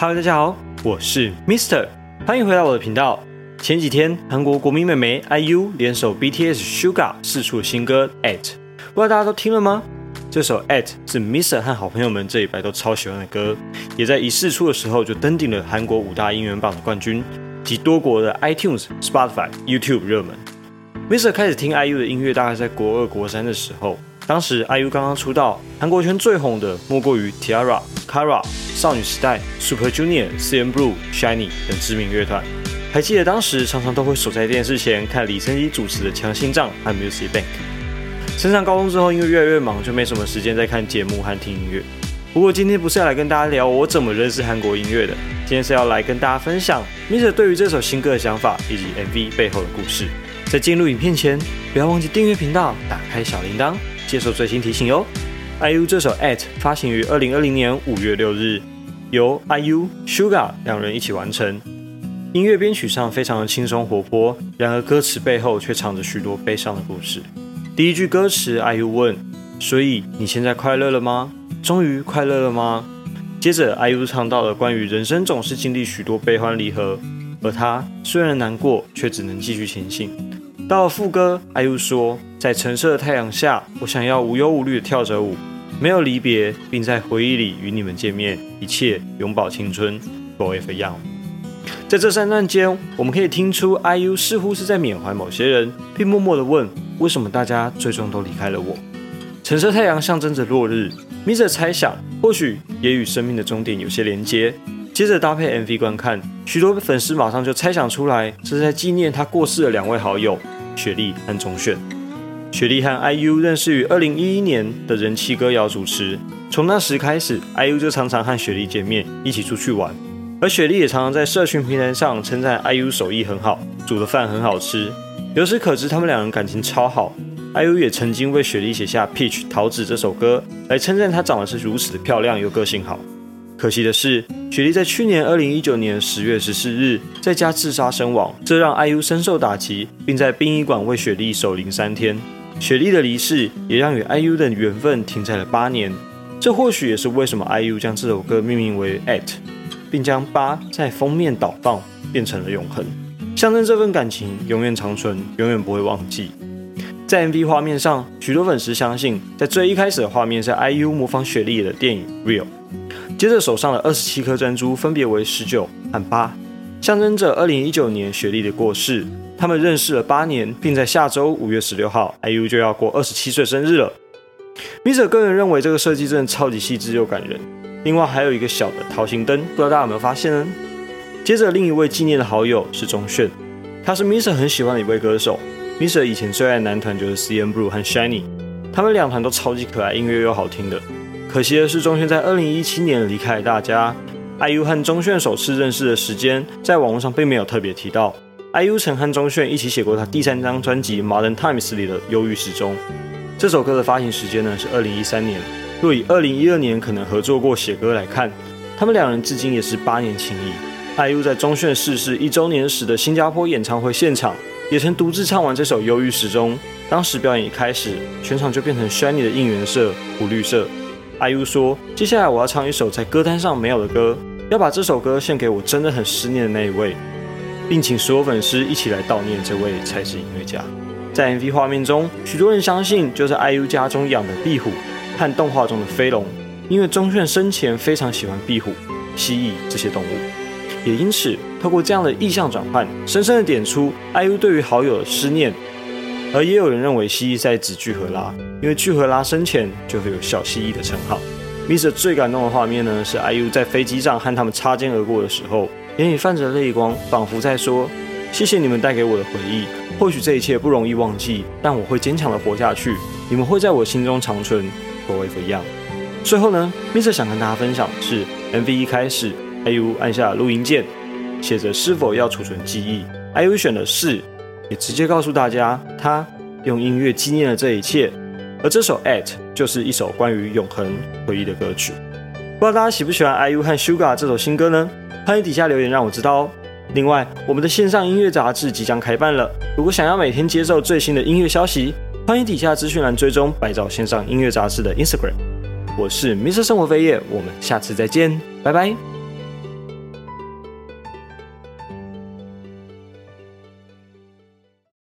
Hello，大家好，我是 Mister，欢迎回到我的频道。前几天，韩国国民妹妹 IU 联手 BTS Suga 释出新歌 At，不知道大家都听了吗？这首 At 是 Mr 和好朋友们这礼拜都超喜欢的歌，也在一试出的时候就登顶了韩国五大音源榜的冠军及多国的 iTunes、Spotify、YouTube 热门。Mr 开始听 IU 的音乐大概在国二、国三的时候。当时 IU 刚刚出道，韩国圈最红的莫过于 Tiara、Kara、少女时代、Super Junior、CNBLUE、SHINee 等知名乐团。还记得当时常常都会守在电视前看李昇基主持的《强心脏》和 Music Bank。升上高中之后，因为越来越忙，就没什么时间再看节目和听音乐。不过今天不是要来跟大家聊我怎么认识韩国音乐的，今天是要来跟大家分享 Mr 对于这首新歌的想法以及 MV 背后的故事。在进入影片前，不要忘记订阅频道，打开小铃铛。接受最新提醒哟！IU 这首《At》发行于二零二零年五月六日，由 IU、Suga 两人一起完成。音乐编曲上非常的轻松活泼，然而歌词背后却藏着许多悲伤的故事。第一句歌词，IU 问：“所以你现在快乐了吗？终于快乐了吗？”接着，IU 唱到了关于人生总是经历许多悲欢离合，而他虽然难过，却只能继续前行。到副歌，IU 说：“在橙色的太阳下，我想要无忧无虑地跳着舞，没有离别，并在回忆里与你们见面，一切永葆青春，Forever Young。”在这三段间，我们可以听出 IU 似乎是在缅怀某些人，并默默地问：“为什么大家最终都离开了我？”橙色太阳象征着落日，Mr 猜想或许也与生命的终点有些连接。接着搭配 MV 观看，许多粉丝马上就猜想出来，这是在纪念他过世的两位好友。雪莉和钟鉉，雪莉和 IU 认识于二零一一年的人气歌谣主持，从那时开始，IU 就常常和雪莉见面，一起出去玩。而雪莉也常常在社群平台上称赞 IU 手艺很好，煮的饭很好吃。由此可知，他们两人感情超好。IU 也曾经为雪莉写下《Peach》桃子这首歌，来称赞她长得是如此的漂亮又个性好。可惜的是，雪莉在去年二零一九年十月十四日在家自杀身亡，这让 IU 深受打击，并在殡仪馆为雪莉守灵三天。雪莉的离世也让与 IU 的缘分停在了八年，这或许也是为什么 IU 将这首歌命名为 At，并将八在封面倒放，变成了永恒，象征这份感情永远长存，永远不会忘记。在 MV 画面上，许多粉丝相信，在最一开始的画面是 IU 模仿雪莉的电影 Real。接着手上的二十七颗珍珠分别为十九和八，象征着二零一九年雪莉的过世。他们认识了八年，并在下周五月十六号，IU 就要过二十七岁生日了。Mr 个人认为这个设计真的超级细致又感人。另外还有一个小的桃心灯，不知道大家有没有发现呢？接着另一位纪念的好友是钟铉，他是 Mr 很喜欢的一位歌手。Mr 以前最爱男团就是 CNBLUE 和 SHINee，他们两团都超级可爱，音乐又好听的。可惜的是，钟铉在二零一七年离开了大家。IU 和钟铉首次认识的时间，在网络上并没有特别提到。IU 曾和钟铉一起写过他第三张专辑《Modern Times》里的《忧郁时钟》。这首歌的发行时间呢是二零一三年。若以二零一二年可能合作过写歌来看，他们两人至今也是八年情谊。IU 在钟铉逝世一周年时的新加坡演唱会现场，也曾独自唱完这首《忧郁时钟》。当时表演一开始，全场就变成 Shiny 的应援色——湖绿色。IU 说：“接下来我要唱一首在歌单上没有的歌，要把这首歌献给我真的很思念的那一位，并请所有粉丝一起来悼念这位才子音乐家。”在 MV 画面中，许多人相信就是 IU 家中养的壁虎和动画中的飞龙，因为钟鉉生前非常喜欢壁虎、蜥蜴这些动物，也因此透过这样的意象转换，深深的点出 IU 对于好友的思念。而也有人认为蜥蜴在指具荷拉，因为具荷拉生前就会有小蜥蜴的称号。Mr 最感动的画面呢，是 IU 在飞机上和他们擦肩而过的时候，眼里泛着泪光，仿佛在说：“谢谢你们带给我的回忆，或许这一切不容易忘记，但我会坚强的活下去。你们会在我心中长存，Forever Young。”最后呢，Mr 想跟大家分享的是 MV 一开始，IU 按下录音键，写着是否要储存记忆，IU 选的是。也直接告诉大家，他用音乐纪念了这一切，而这首《At》就是一首关于永恒回忆的歌曲。不知道大家喜不喜欢 IU 和 Sugar 这首新歌呢？欢迎底下留言让我知道哦。另外，我们的线上音乐杂志即将开办了，如果想要每天接受最新的音乐消息，欢迎底下资讯栏追踪百兆线上音乐杂志的 Instagram。我是 Mr 生活飞叶，我们下次再见，拜拜。